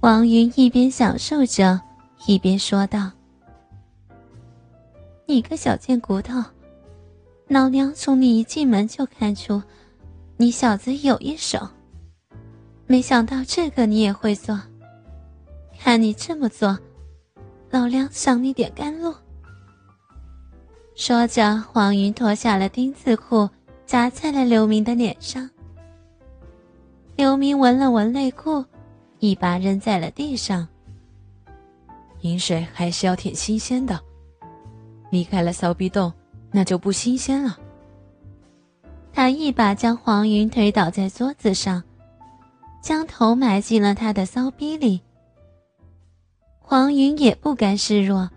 王云一边享受着，一边说道：“你个小贱骨头，老娘从你一进门就看出，你小子有一手。没想到这个你也会做。看你这么做，老娘赏你点甘露。”说着，黄云脱下了丁字裤，砸在了刘明的脸上。刘明闻了闻内裤，一把扔在了地上。饮水还是要舔新鲜的，离开了骚逼洞，那就不新鲜了。他一把将黄云推倒在桌子上，将头埋进了他的骚逼里。黄云也不甘示弱，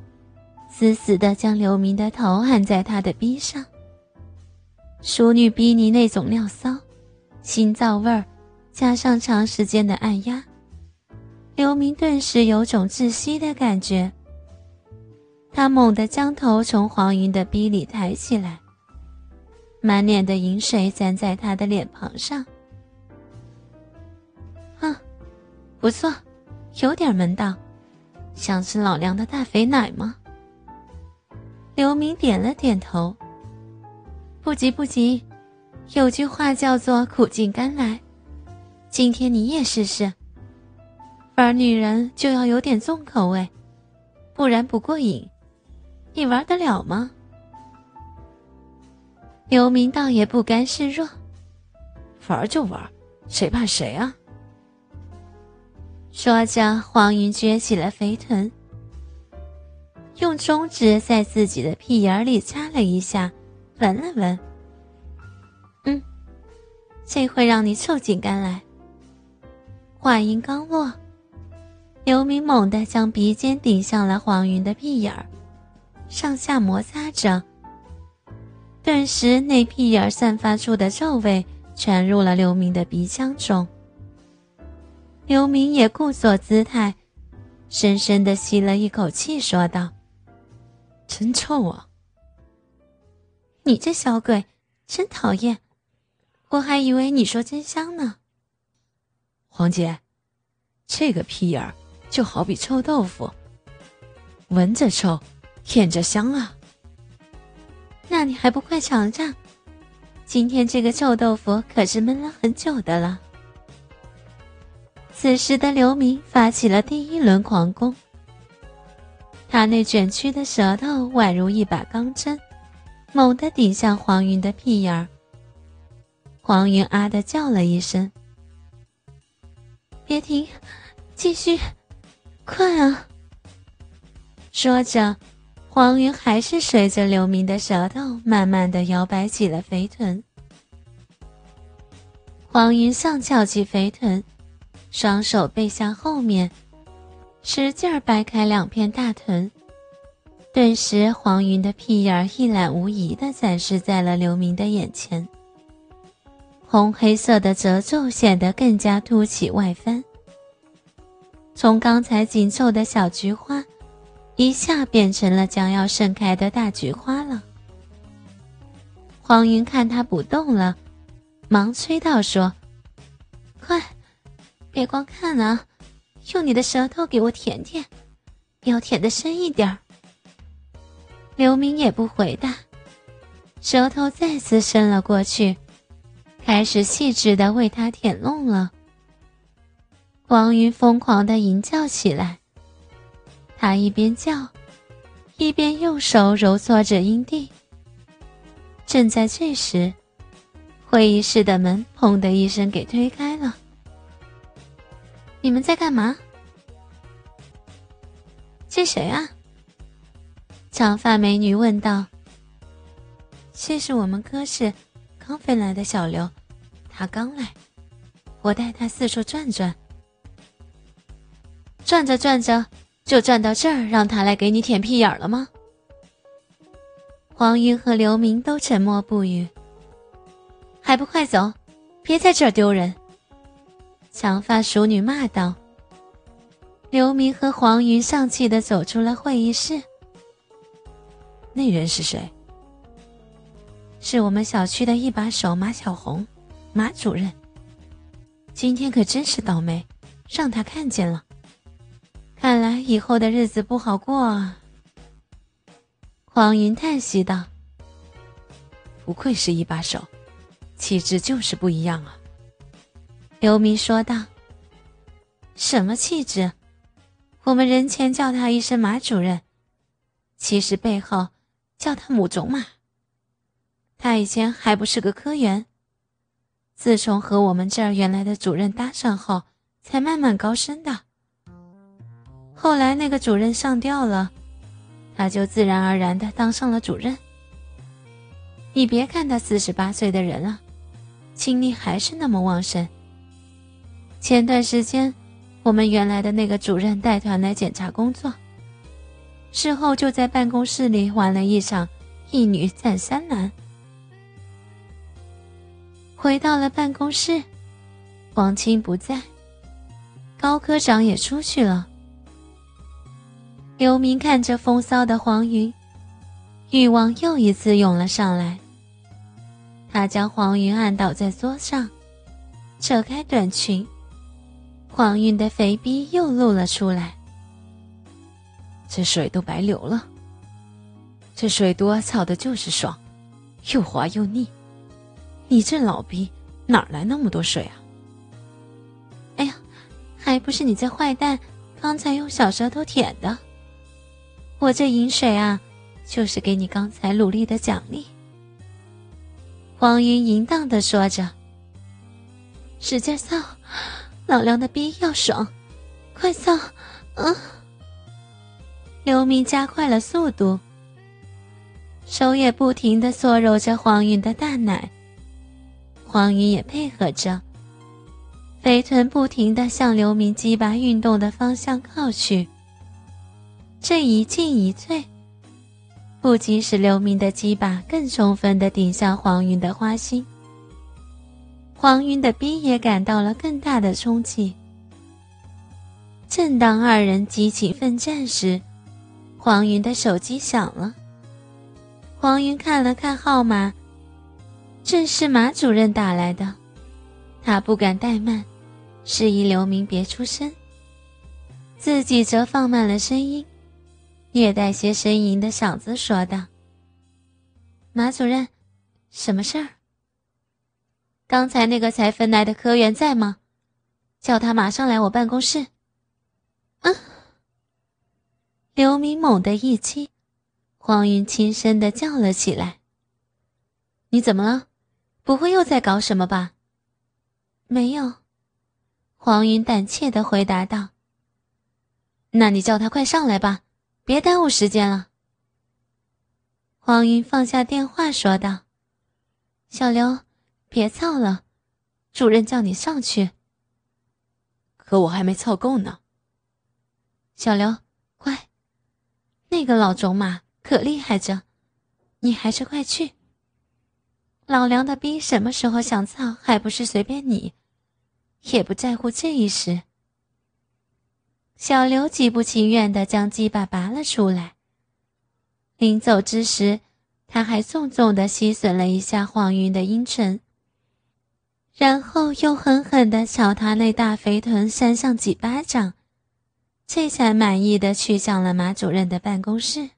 死死的将刘明的头按在他的逼上。淑女逼你那种尿骚，腥皂味儿。加上长时间的按压，刘明顿时有种窒息的感觉。他猛地将头从黄云的逼里抬起来，满脸的银水沾在他的脸庞上。哼，不错，有点门道，想吃老娘的大肥奶吗？刘明点了点头。不急不急，有句话叫做苦尽甘来。今天你也试试。玩女人就要有点重口味，不然不过瘾。你玩得了吗？刘明倒也不甘示弱，玩就玩，谁怕谁啊！说着，黄云撅起了肥臀，用中指在自己的屁眼里插了一下，闻了闻。嗯，这会让你臭尽甘来。话音刚落，刘明猛地将鼻尖顶向了黄云的屁眼儿，上下摩擦着。顿时，那屁眼儿散发出的臭味传入了刘明的鼻腔中。刘明也故作姿态，深深的吸了一口气，说道：“真臭啊！你这小鬼，真讨厌！我还以为你说真香呢。”黄姐，这个屁眼儿就好比臭豆腐，闻着臭，舔着香啊。那你还不快尝尝？今天这个臭豆腐可是闷了很久的了。此时的刘明发起了第一轮狂攻，他那卷曲的舌头宛如一把钢针，猛地顶向黄云的屁眼儿。黄云啊的叫了一声。别停，继续，快啊！说着，黄云还是随着刘明的舌头，慢慢的摇摆起了肥臀。黄云上翘起肥臀，双手背向后面，使劲儿掰开两片大臀。顿时，黄云的屁眼儿一览无遗的展示在了刘明的眼前。红黑色的褶皱显得更加凸起外翻，从刚才紧凑的小菊花，一下变成了将要盛开的大菊花了。黄云看他不动了，忙催道：“说，快，别光看啊，用你的舌头给我舔舔，要舔的深一点。”刘明也不回答，舌头再次伸了过去。开始细致的为他舔弄了。王云疯狂的吟叫起来，他一边叫，一边用手揉搓着阴蒂。正在这时，会议室的门砰的一声给推开了。你们在干嘛？这谁啊？长发美女问道。这是我们科室。刚飞来的小刘，他刚来，我带他四处转转，转着转着就转到这儿，让他来给你舔屁眼了吗？黄云和刘明都沉默不语，还不快走，别在这儿丢人！长发熟女骂道。刘明和黄云丧气的走出了会议室。那人是谁？是我们小区的一把手马小红，马主任。今天可真是倒霉，让他看见了。以后的日子不好过啊。黄云叹息道：“不愧是一把手，气质就是不一样啊。”刘明说道：“什么气质？我们人前叫他一声马主任，其实背后叫他母种马。他以前还不是个科员，自从和我们这儿原来的主任搭上后，才慢慢高升的。后来那个主任上吊了。”他就自然而然的当上了主任。你别看他四十八岁的人了，精力还是那么旺盛。前段时间，我们原来的那个主任带团来检查工作，事后就在办公室里玩了一场一女战三男。回到了办公室，王青不在，高科长也出去了。刘明看着风骚的黄云，欲望又一次涌了上来。他将黄云按倒在桌上，扯开短裙，黄云的肥逼又露了出来。这水都白流了，这水多操的就是爽，又滑又腻。你这老逼哪来那么多水啊？哎呀，还不是你这坏蛋刚才用小舌头舔的。我这饮水啊，就是给你刚才努力的奖励。”黄云淫荡的说着，“使劲操，老梁的逼要爽，快操！”嗯。刘明加快了速度，手也不停的搓揉着黄云的大奶。黄云也配合着，肥臀不停的向刘明鸡巴运动的方向靠去。这一进一退，不仅使刘明的鸡巴更充分的顶向黄云的花心，黄云的逼也感到了更大的冲击。正当二人激情奋战时，黄云的手机响了。黄云看了看号码，正是马主任打来的，他不敢怠慢，示意刘明别出声，自己则放慢了声音。略带些呻吟的嗓子说道：“马主任，什么事儿？刚才那个才分来的科员在吗？叫他马上来我办公室。”嗯。刘明猛地一激，黄云轻声的叫了起来：“你怎么了？不会又在搞什么吧？”“没有。”黄云胆怯的回答道。“那你叫他快上来吧。”别耽误时间了。黄云放下电话说道：“小刘，别操了，主任叫你上去。”可我还没操够呢。小刘，乖，那个老种马可厉害着，你还是快去。老梁的逼什么时候想操，还不是随便你，也不在乎这一时。小刘极不情愿地将鸡巴拔了出来。临走之时，他还重重地吸吮了一下黄云的阴唇，然后又狠狠地朝他那大肥臀扇上几巴掌，这才满意地去向了马主任的办公室。